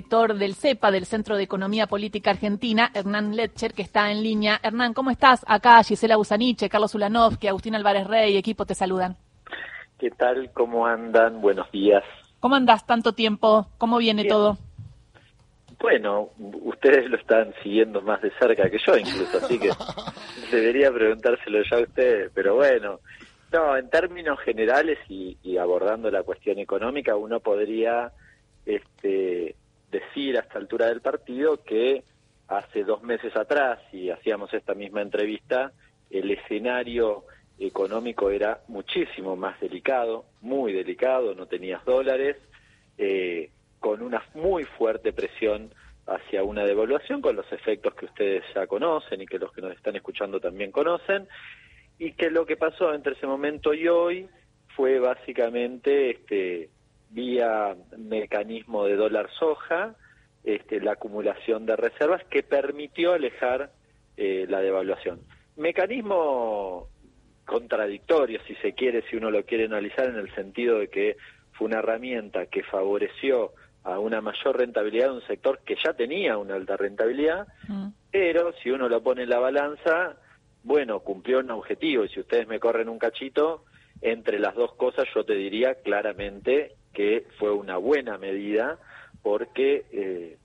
director del CEPA, del Centro de Economía Política Argentina, Hernán Letcher, que está en línea. Hernán, ¿cómo estás? Acá Gisela Busaniche, Carlos Ulanovsky, Agustín Álvarez Rey, equipo te saludan. ¿Qué tal? ¿Cómo andan? Buenos días. ¿Cómo andás tanto tiempo? ¿Cómo viene todo? Bueno, ustedes lo están siguiendo más de cerca que yo incluso, así que debería preguntárselo ya a ustedes, pero bueno, no, en términos generales y, abordando la cuestión económica, uno podría este, decir a esta altura del partido que hace dos meses atrás, y hacíamos esta misma entrevista, el escenario económico era muchísimo más delicado, muy delicado, no tenías dólares, eh, con una muy fuerte presión hacia una devaluación, con los efectos que ustedes ya conocen y que los que nos están escuchando también conocen, y que lo que pasó entre ese momento y hoy fue básicamente este vía mecanismo de dólar soja, este, la acumulación de reservas que permitió alejar eh, la devaluación. Mecanismo contradictorio, si se quiere, si uno lo quiere analizar, en el sentido de que fue una herramienta que favoreció a una mayor rentabilidad de un sector que ya tenía una alta rentabilidad, mm. pero si uno lo pone en la balanza, bueno, cumplió un objetivo y si ustedes me corren un cachito, entre las dos cosas yo te diría claramente que fue una buena medida porque eh,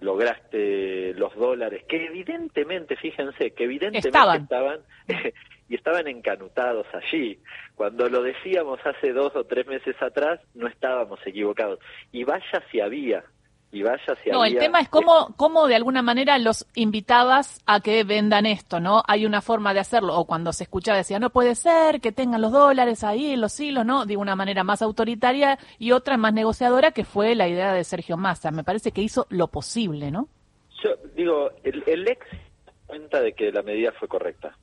lograste los dólares que evidentemente, fíjense, que evidentemente estaban, y estaban encanutados allí. Cuando lo decíamos hace dos o tres meses atrás, no estábamos equivocados. Y vaya si había y vaya si No, el tema es cómo, cómo de alguna manera los invitabas a que vendan esto, ¿no? Hay una forma de hacerlo, o cuando se escuchaba decía, no puede ser que tengan los dólares ahí, los hilos, ¿no? De una manera más autoritaria y otra más negociadora, que fue la idea de Sergio Massa. Me parece que hizo lo posible, ¿no? Yo digo, el, el ex cuenta de que la medida fue correcta.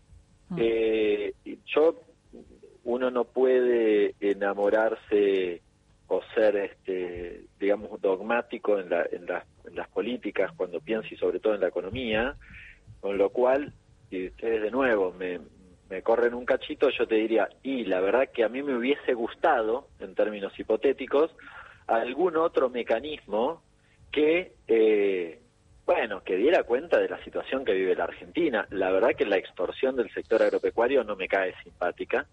Mm. Eh, yo, uno no puede enamorarse o ser, este, digamos, dogmático en, la, en, las políticas cuando piensa y sobre todo en la economía, con lo cual, si ustedes de nuevo me, corren un cachito, yo te diría, y la verdad que a mí me hubiese gustado, en términos hipotéticos, algún otro mecanismo que, eh, bueno, que diera cuenta de la situación que vive la Argentina. La verdad que la extorsión del sector agropecuario no me cae simpática.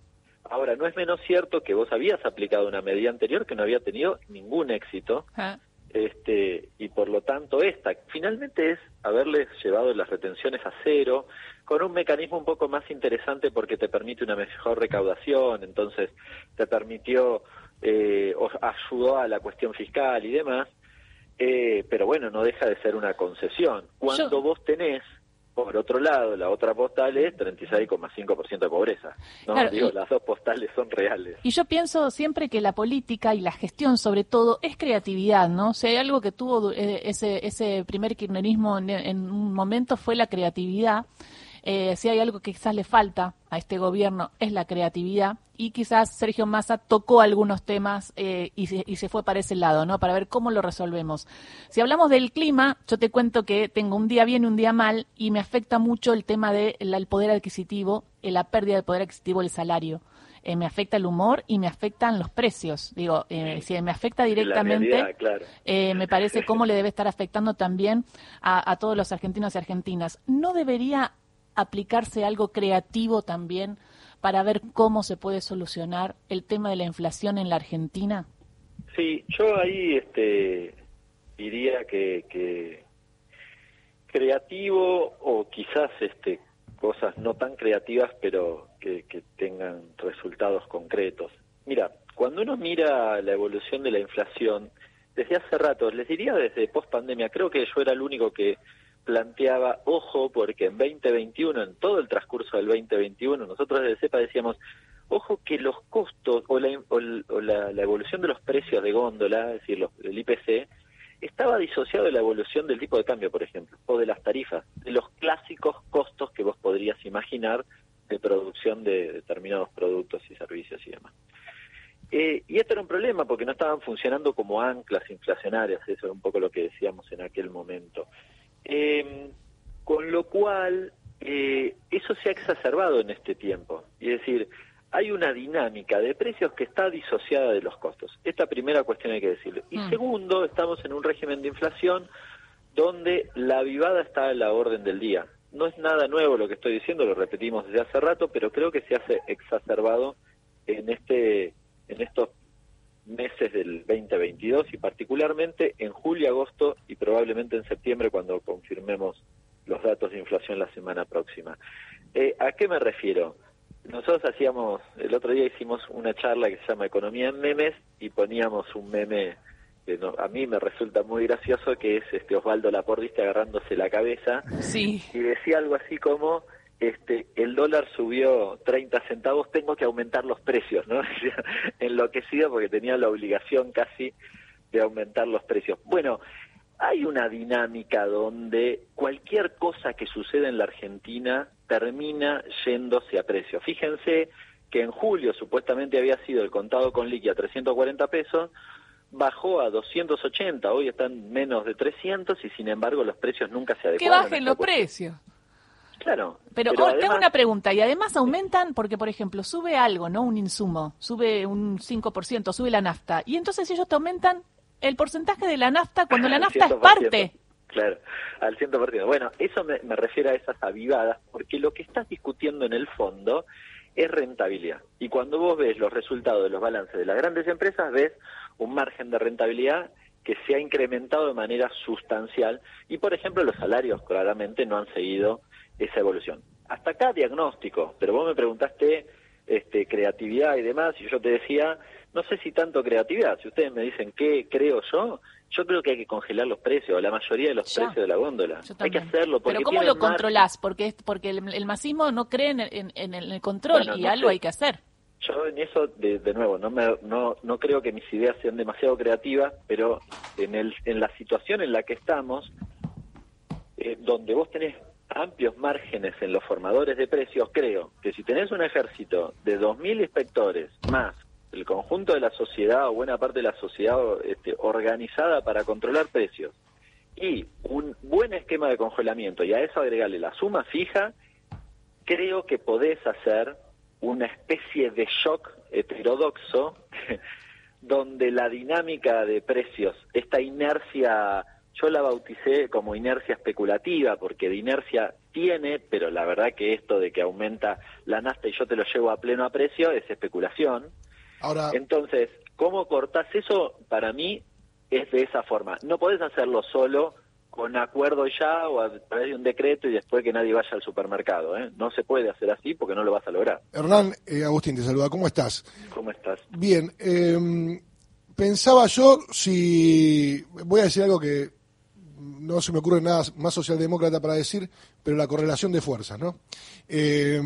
Ahora, no es menos cierto que vos habías aplicado una medida anterior que no había tenido ningún éxito, ah. este, y por lo tanto esta finalmente es haberles llevado las retenciones a cero, con un mecanismo un poco más interesante porque te permite una mejor recaudación, entonces te permitió, eh, o ayudó a la cuestión fiscal y demás, eh, pero bueno, no deja de ser una concesión. Cuando vos tenés por otro lado, la otra postal es 36,5% de pobreza. ¿no? Digo, las dos postales son reales. Y yo pienso siempre que la política y la gestión, sobre todo, es creatividad, ¿no? O sea, hay algo que tuvo eh, ese, ese primer kirchnerismo en un momento fue la creatividad. Eh, si hay algo que quizás le falta a este gobierno es la creatividad y quizás Sergio Massa tocó algunos temas eh, y, se, y, se, fue para ese lado, ¿no? Para ver cómo lo resolvemos. Si hablamos del clima, yo te cuento que tengo un día bien y un día mal y me afecta mucho el tema del poder adquisitivo, eh, la pérdida del poder adquisitivo del salario. me afecta el humor y me afectan los precios. Digo, si me afecta directamente, me parece cómo le debe estar afectando también a, a, todos los argentinos y argentinas. ¿No debería aplicarse algo creativo también para ver cómo se puede solucionar el tema de la inflación en la Argentina? Sí, yo ahí este, diría que, creativo o quizás este, cosas no tan creativas pero que, que tengan resultados concretos. Mira, cuando uno mira la evolución de la inflación, desde hace rato, les diría desde post pandemia, creo que yo era el único que planteaba, ojo, porque en 2021, en todo el transcurso del 2021, nosotros desde CEPA decíamos, ojo que los costos o la, o la, evolución de los precios de góndola, es decir, los, el IPC, estaba disociado de la evolución del tipo de cambio, por ejemplo, o de las tarifas, de los clásicos costos que vos podrías imaginar de producción de determinados productos y servicios y demás. Eh, y esto era un problema porque no estaban funcionando como anclas inflacionarias, eso era un poco lo que decíamos en aquel momento. Eh, con lo cual, eh, eso se ha exacerbado en este tiempo. Es decir, hay una dinámica de precios que está disociada de los costos. Esta primera cuestión hay que decirlo. Y Mm. segundo, estamos en un régimen de inflación donde la avivada está a la orden del día. No es nada nuevo lo que estoy diciendo, lo repetimos desde hace rato, pero creo que se hace exacerbado en este en estos meses del 2022 y particularmente en julio, agosto y probablemente en septiembre cuando confirmemos los datos de inflación la semana próxima. Eh, ¿A qué me refiero? Nosotros hacíamos, el otro día hicimos una charla que se llama Economía en Memes y poníamos un meme que no- a mí me resulta muy gracioso, que es este Osvaldo Lapordiste agarrándose la cabeza Sí. y decía algo así como este el dólar subió 30 centavos, tengo que aumentar los precios, ¿no? Enloquecido porque tenía la obligación casi de aumentar los precios. Bueno, hay una dinámica donde cualquier cosa que suceda en la Argentina termina yéndose a precio. Fíjense que en julio supuestamente había sido el contado con liqui a 340 pesos, bajó a 280, hoy están menos de 300 y sin embargo los precios nunca se Que adecuaron. a bajen los precios. Claro. Pero, oh, tengo una pregunta, y además aumentan porque, por ejemplo, sube algo, ¿no? Un insumo, sube un 5%, sube la nafta, y entonces ellos te aumentan el porcentaje de la nafta cuando la nafta es 100%. parte. Claro, al 100%. Bueno, eso me, me refiere a esas avivadas, porque lo que estás discutiendo en el fondo es rentabilidad. Y cuando vos ves los resultados de los balances de las grandes empresas, ves un margen de rentabilidad que se ha incrementado de manera sustancial y, por ejemplo, los salarios claramente no han seguido esa evolución. Hasta acá diagnóstico, pero vos me preguntaste este, creatividad y demás, y yo te decía, no sé si tanto creatividad, si ustedes me dicen qué creo yo, yo creo que hay que congelar los precios, la mayoría de los Ya. precios de la góndola. Hay que hacerlo. Porque Pero ¿cómo lo controlás? Porque, porque el, el masismo no cree en, en- en el control Bueno, y no algo sé. hay que hacer. Yo en eso, de, de nuevo, no, me, no, no creo que mis ideas sean demasiado creativas, pero en, el, en la situación en la que estamos, eh, donde vos tenés amplios márgenes en los formadores de precios, creo que si tenés un ejército de 2.000 inspectores más el conjunto de la sociedad o buena parte de la sociedad este, organizada para controlar precios y un buen esquema de congelamiento y a eso agregarle la suma fija, creo que podés hacer una especie de shock heterodoxo donde la dinámica de precios, esta inercia, yo la bauticé como inercia especulativa, porque de inercia tiene, pero la verdad que esto de que aumenta la nafta y yo te lo llevo a pleno a precio es especulación. Ahora, Entonces, ¿cómo cortás eso? Para mí es de esa forma. No podés hacerlo solo con acuerdo ya o a través de un decreto y después que nadie vaya al supermercado. ¿eh? No se puede hacer así porque no lo vas a lograr. Hernán, eh, Agustín te saluda, ¿cómo estás? ¿Cómo estás? Bien, eh, pensaba yo si, voy a decir algo que no se me ocurre nada más socialdemócrata para decir, pero la correlación de fuerzas, ¿no? Eh,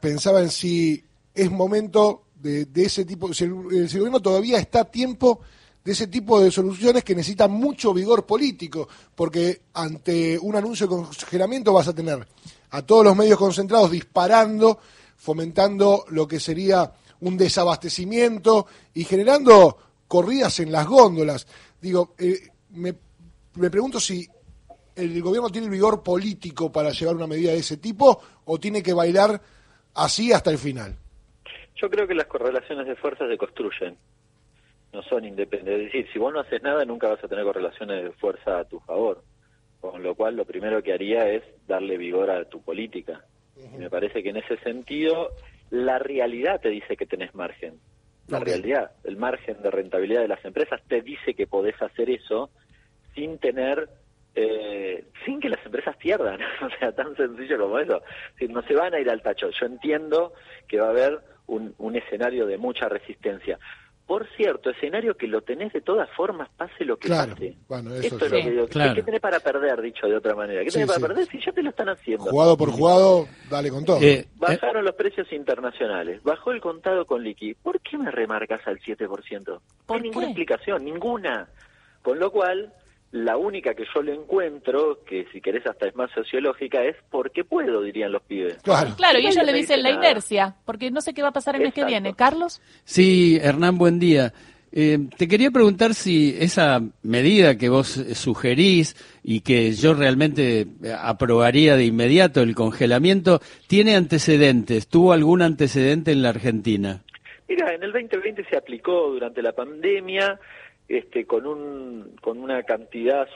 pensaba en si es momento de, ese tipo, si el gobierno todavía está a tiempo de ese tipo de soluciones que necesitan mucho vigor político, porque ante un anuncio de congelamiento vas a tener a todos los medios concentrados disparando, fomentando lo que sería un desabastecimiento y generando corridas en las góndolas. Digo, eh, me, me pregunto si el gobierno tiene el vigor político para llevar una medida de ese tipo o tiene que bailar así hasta el final. Yo creo que las correlaciones de fuerzas se construyen, no son independientes. Es decir, si vos no haces nada, nunca vas a tener correlaciones de fuerza a tu favor. Con lo cual, lo primero que haría es darle vigor a tu política. Y me parece que en ese sentido, la realidad te dice que tenés margen. La realidad, el margen de rentabilidad de las empresas te dice que podés hacer eso sin tener, eh, sin que las empresas pierdan. o sea, tan sencillo como eso. No se van a ir al tacho. Yo entiendo que va a haber un, un escenario de mucha resistencia. Por cierto, escenario que lo tenés de todas formas, pase lo que Claro, pase. bueno, eso Esto es lo que digo. Claro. ¿Qué tenés para perder, dicho de otra manera? ¿Qué Sí, tenés para sí. perder si ya te lo están haciendo? Jugado por jugado, dale con todo. Eh, eh, Bajaron los precios internacionales, bajó el contado con liqui. ¿Por qué me remarcas al 7%? No ¿Por hay ninguna qué? explicación, ninguna. Con lo cual, la única que yo le encuentro, que si querés hasta es más sociológica, es porque puedo, dirían los pibes. Claro. Claro, y ellos le dicen dice la nada. inercia, porque no sé qué va a pasar el mes que viene. Carlos, sí, Hernán, buen día. Eh, te quería preguntar si esa medida que vos sugerís y que yo realmente aprobaría de inmediato, el congelamiento, tiene antecedentes, tuvo algún antecedente en la Argentina. Mira, en el 2020 se aplicó durante la pandemia este, con, un, con una cantidad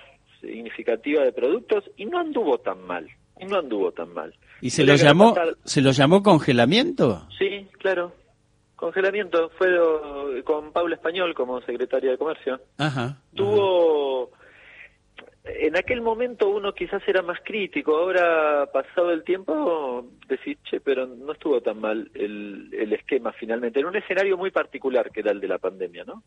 significativa de productos y no anduvo tan mal. Y no anduvo tan mal. ¿Y se lo llamó se lo llamó congelamiento? Sí, claro. Congelamiento fue con Paula Español como secretaria de Comercio. Ajá. Tuvo en aquel momento uno quizás era más crítico, ahora pasado el tiempo decís, che, pero no estuvo tan mal el, el esquema finalmente, en un escenario muy particular que era el de la pandemia, ¿no?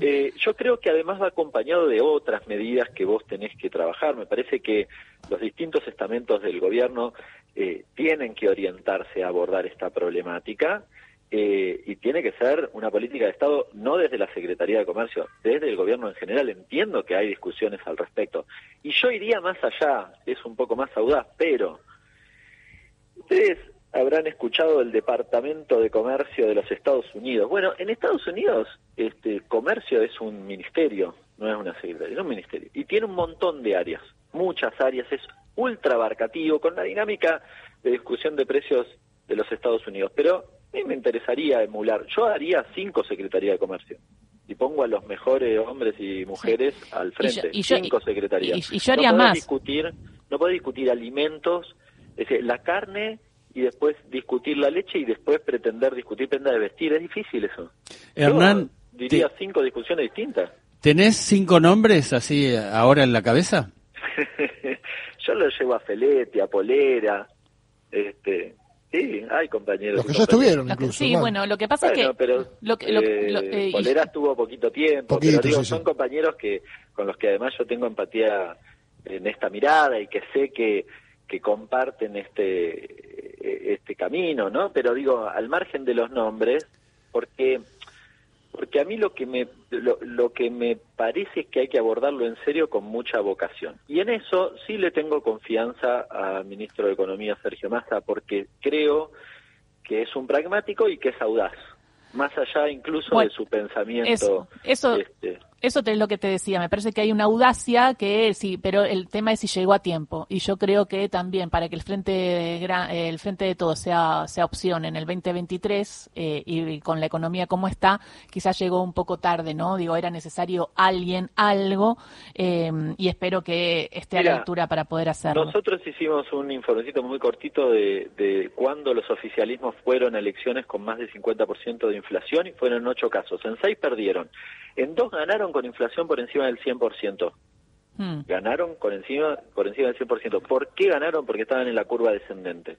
eh, yo creo que además va acompañado de otras medidas que vos tenés que trabajar, me parece que los distintos estamentos del gobierno eh, tienen que orientarse a abordar esta problemática, eh, y tiene que ser una política de Estado no desde la Secretaría de Comercio, desde el gobierno en general. Entiendo que hay discusiones al respecto. Y yo iría más allá, es un poco más audaz, pero ustedes habrán escuchado el Departamento de Comercio de los Estados Unidos. Bueno, en Estados Unidos este comercio es un ministerio, no es una secretaría, es un ministerio. Y tiene un montón de áreas, muchas áreas, es ultra abarcativo, con la dinámica de discusión de precios de los Estados Unidos. Pero a mí me interesaría emular. Yo haría cinco secretarías de comercio y pongo a los mejores hombres y mujeres al frente. cinco secretarías. Y, yo haría no más. Discutir, no puedo discutir alimentos, es decir, la carne y después discutir la leche y después pretender discutir prenda de vestir. Es difícil eso. Hernán. diría cinco discusiones distintas. ¿Tenés cinco nombres así ahora en la cabeza? yo lo llevo a Felete, a Polera, este, Sí, hay compañeros. Los que ya estuvieron, incluso. Sí, bueno, lo que pasa es que. Pero, lo eh, eh estuvo poquito tiempo, pero digo, son compañeros que con los que además yo tengo empatía en esta mirada y que sé que, que comparten este, este camino, ¿no? Pero digo, al margen de los nombres, porque porque a mí lo que me lo, que me parece es que hay que abordarlo en serio con mucha vocación. Y en eso sí le tengo confianza al ministro de economía Sergio Massa porque creo que es un pragmático y que es audaz más allá incluso de su pensamiento eso, este, eso es lo que te decía, me parece que hay una audacia que sí, pero el tema es si llegó a tiempo. Y yo creo que también para que el frente de, el frente de todos sea, sea opción en el 2023 eh, y, con la economía como está, quizás llegó un poco tarde, ¿no? Digo, era necesario alguien, algo, eh, y espero que esté a la altura para poder hacerlo. Nosotros hicimos un informecito muy cortito de, de cuándo los oficialismos fueron a elecciones con más de 50% de inflación y fueron en ocho casos. En seis perdieron. En dos ganaron con inflación por encima del 100%. Hmm. Ganaron con encima, por encima del 100%. ¿Por qué ganaron? Porque estaban en la curva descendente.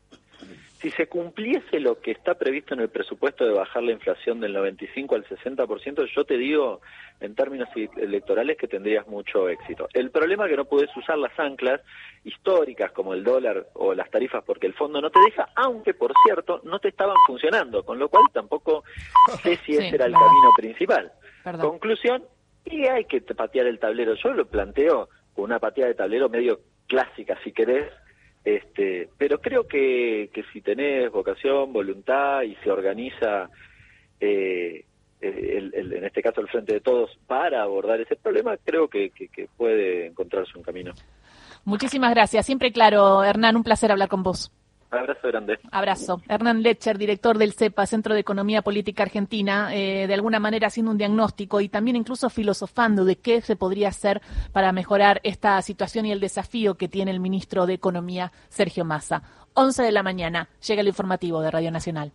Si se cumpliese lo que está previsto en el presupuesto de bajar la inflación del 95 al 60%, yo te digo en términos electorales que tendrías mucho éxito. El problema es que no puedes usar las anclas históricas como el dólar o las tarifas porque el fondo no te deja, aunque por cierto no te estaban funcionando, con lo cual tampoco sé si ese era el camino principal. Conclusión, y hay que patear el tablero. Yo lo planteo con una pateada de tablero medio clásica, si querés, este, pero creo que, que si tenés vocación, voluntad y se organiza, eh, en este caso el Frente de Todos, para abordar ese problema, creo que, que puede encontrarse un camino. Muchísimas gracias. Siempre claro, Hernán, un placer hablar con vos. Abrazo grande. Abrazo. Hernán Lecher, director del CEPA, Centro de Economía Política Argentina, eh, de alguna manera haciendo un diagnóstico y también incluso filosofando de qué se podría hacer para mejorar esta situación y el desafío que tiene el ministro de Economía, Sergio Massa. 11 de la mañana, llega el informativo de Radio Nacional.